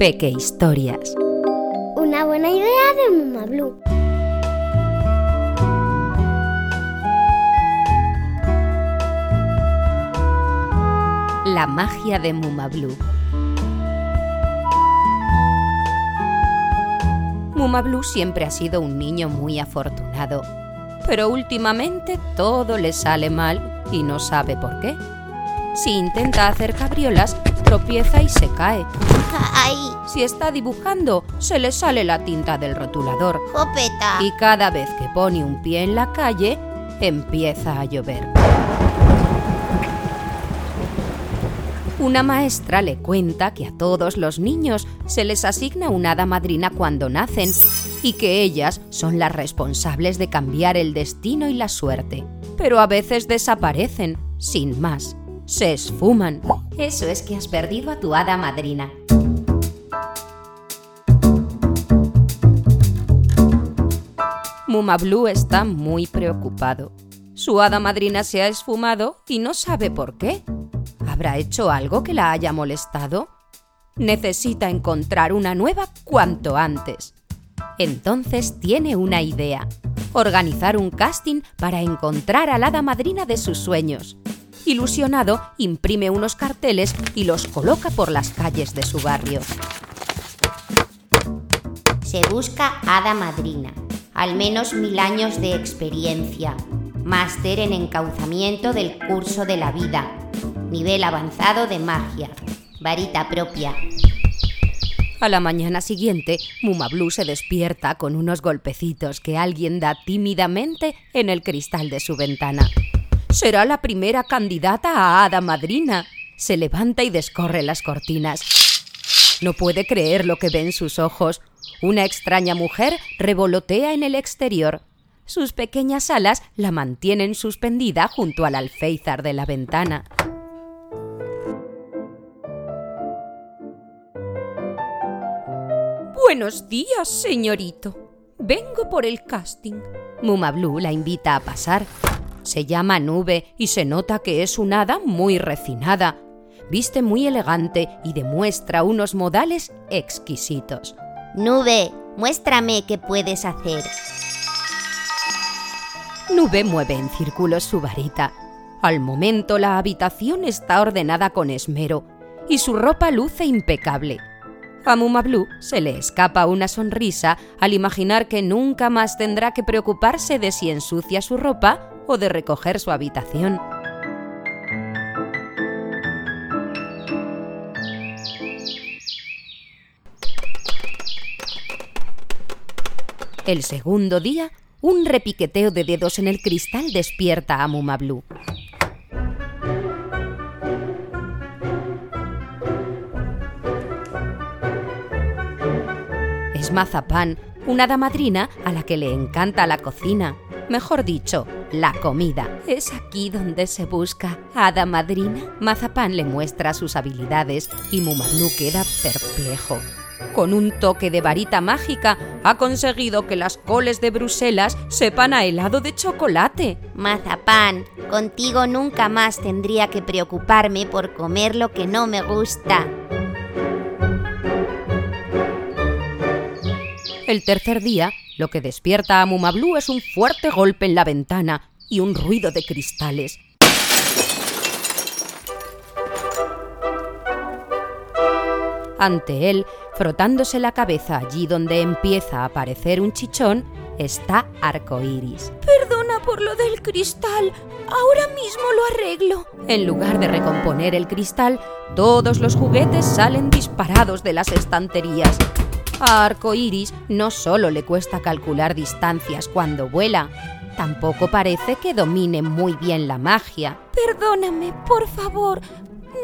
Peque Historias. Una buena idea de Muma Blue. La magia de Muma Blue. Muma Blue siempre ha sido un niño muy afortunado, pero últimamente todo le sale mal y no sabe por qué. Si intenta hacer cabriolas, tropieza y se cae. ¡Ay! Si está dibujando, se le sale la tinta del rotulador. ¡Jopeta! Y cada vez que pone un pie en la calle, empieza a llover. Una maestra le cuenta que a todos los niños se les asigna una hada madrina cuando nacen y que ellas son las responsables de cambiar el destino y la suerte. Pero a veces desaparecen, sin más. Se esfuman. Eso es que has perdido a tu hada madrina. Muma Blue está muy preocupado. Su hada madrina se ha esfumado y no sabe por qué. ¿Habrá hecho algo que la haya molestado? Necesita encontrar una nueva cuanto antes. Entonces tiene una idea. Organizar un casting para encontrar a la hada madrina de sus sueños. Ilusionado, imprime unos carteles y los coloca por las calles de su barrio. Se busca hada madrina. Al menos mil años de experiencia. Máster en encauzamiento del curso de la vida. Nivel avanzado de magia. Varita propia. A la mañana siguiente, Muma Blue se despierta con unos golpecitos que alguien da tímidamente en el cristal de su ventana. Será la primera candidata a hada madrina. Se levanta y descorre las cortinas. No puede creer lo que ve en sus ojos. Una extraña mujer revolotea en el exterior. Sus pequeñas alas la mantienen suspendida junto al alféizar de la ventana. Buenos días, señorito. Vengo por el casting. Muma Blue la invita a pasar. Se llama Nube y se nota que es una hada muy refinada. Viste muy elegante y demuestra unos modales exquisitos. Nube, muéstrame qué puedes hacer. Nube mueve en círculos su varita. Al momento la habitación está ordenada con esmero y su ropa luce impecable. A Muma Blue se le escapa una sonrisa al imaginar que nunca más tendrá que preocuparse de si ensucia su ropa o de recoger su habitación. El segundo día, un repiqueteo de dedos en el cristal despierta a Muma Blue. Es Mazapán, una hada madrina a la que le encanta la cocina. Mejor dicho, la comida. ¿Es aquí donde se busca hada madrina? Mazapán le muestra sus habilidades y Mumablú queda perplejo. Con un toque de varita mágica ha conseguido que las coles de Bruselas sepan a helado de chocolate. Mazapán, contigo nunca más tendría que preocuparme por comer lo que no me gusta. El tercer día, lo que despierta a Muma Blue es un fuerte golpe en la ventana y un ruido de cristales. Ante él, frotándose la cabeza allí donde empieza a aparecer un chichón, está Arcoiris. Perdona por lo del cristal. Ahora mismo lo arreglo. En lugar de recomponer el cristal, todos los juguetes salen disparados de las estanterías. A Arcoiris no solo le cuesta calcular distancias cuando vuela, tampoco parece que domine muy bien la magia. Perdóname, por favor.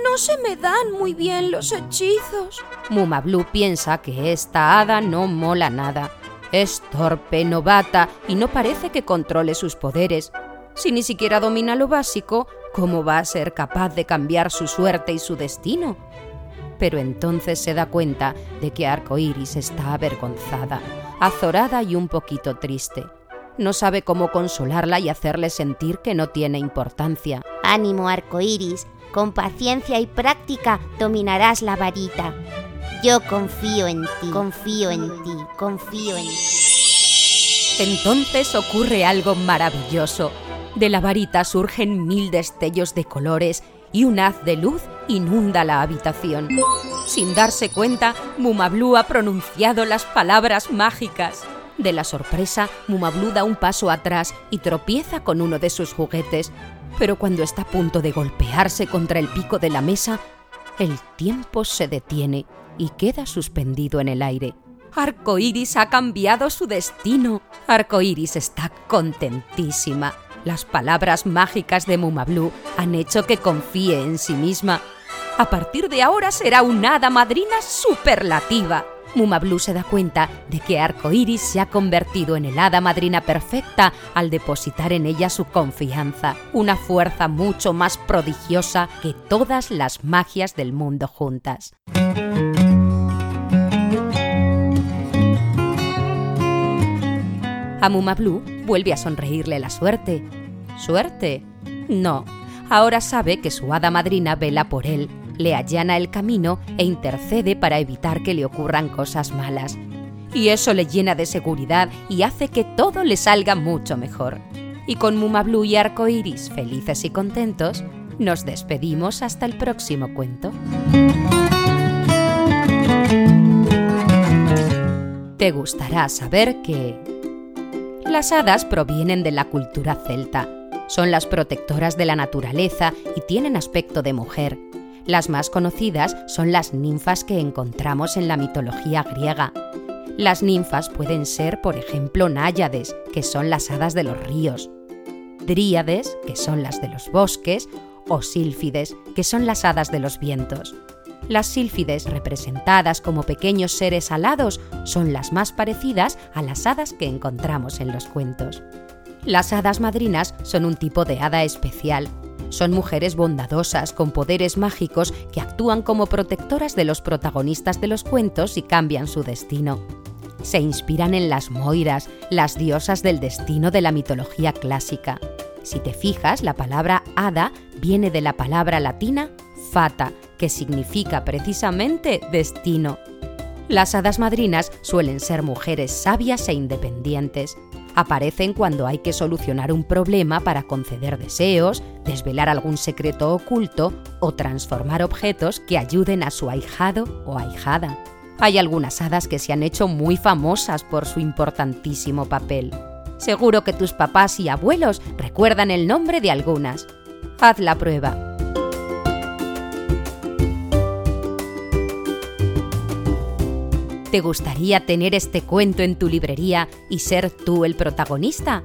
No se me dan muy bien los hechizos. Muma Blue piensa que esta hada no mola nada. Es torpe, novata y no parece que controle sus poderes. Si ni siquiera domina lo básico, ¿cómo va a ser capaz de cambiar su suerte y su destino? Pero entonces se da cuenta de que Arcoiris está avergonzada, azorada y un poquito triste. No sabe cómo consolarla y hacerle sentir que no tiene importancia. Ánimo, arcoíris. Con paciencia y práctica dominarás la varita. Yo confío en ti, confío en ti, confío en ti. Entonces ocurre algo maravilloso. De la varita surgen mil destellos de colores y un haz de luz inunda la habitación. Sin darse cuenta, Mumablu ha pronunciado las palabras mágicas. De la sorpresa, Mumablu da un paso atrás y tropieza con uno de sus juguetes. Pero cuando está a punto de golpearse contra el pico de la mesa, el tiempo se detiene y queda suspendido en el aire. Arcoiris ha cambiado su destino. Arcoiris está contentísima. Las palabras mágicas de Mumablu han hecho que confíe en sí misma. A partir de ahora será una hada madrina superlativa. Mumablu se da cuenta de que Arcoiris se ha convertido en el hada madrina perfecta al depositar en ella su confianza, una fuerza mucho más prodigiosa que todas las magias del mundo juntas. A Mumablu vuelve a sonreírle la suerte. ¿Suerte? No. Ahora sabe que su hada madrina vela por él, le allana el camino e intercede para evitar que le ocurran cosas malas. Y eso le llena de seguridad y hace que todo le salga mucho mejor. Y con Mumablu y Arcoiris felices y contentos, nos despedimos hasta el próximo cuento. Te gustará saber que las hadas provienen de la cultura celta. Son las protectoras de la naturaleza y tienen aspecto de mujer. Las más conocidas son las ninfas que encontramos en la mitología griega. Las ninfas pueden ser, por ejemplo, náyades, que son las hadas de los ríos, dríades, que son las de los bosques, o sílfides, que son las hadas de los vientos. Las sílfides, representadas como pequeños seres alados, son las más parecidas a las hadas que encontramos en los cuentos. Las hadas madrinas son un tipo de hada especial. Son mujeres bondadosas con poderes mágicos que actúan como protectoras de los protagonistas de los cuentos y cambian su destino. Se inspiran en las moiras, las diosas del destino de la mitología clásica. Si te fijas, la palabra hada viene de la palabra latina fata, que significa precisamente destino. Las hadas madrinas suelen ser mujeres sabias e independientes. Aparecen cuando hay que solucionar un problema para conceder deseos, desvelar algún secreto oculto o transformar objetos que ayuden a su ahijado o ahijada. Hay algunas hadas que se han hecho muy famosas por su importantísimo papel. Seguro que tus papás y abuelos recuerdan el nombre de algunas. Haz la prueba. ¿Te gustaría tener este cuento en tu librería y ser tú el protagonista?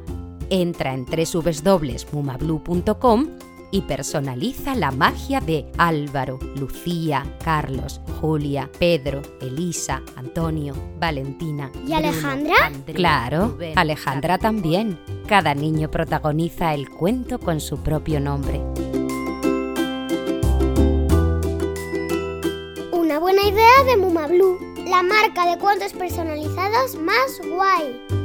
Entra en www.mumablu.com y personaliza la magia de Álvaro, Lucía, Carlos, Julia, Pedro, Elisa, Antonio, Valentina. ¿Y Alejandra? claro, Alejandra también. Cada niño protagoniza el cuento con su propio nombre. Una buena idea de Mumablu la marca de cuentos personalizados más guay.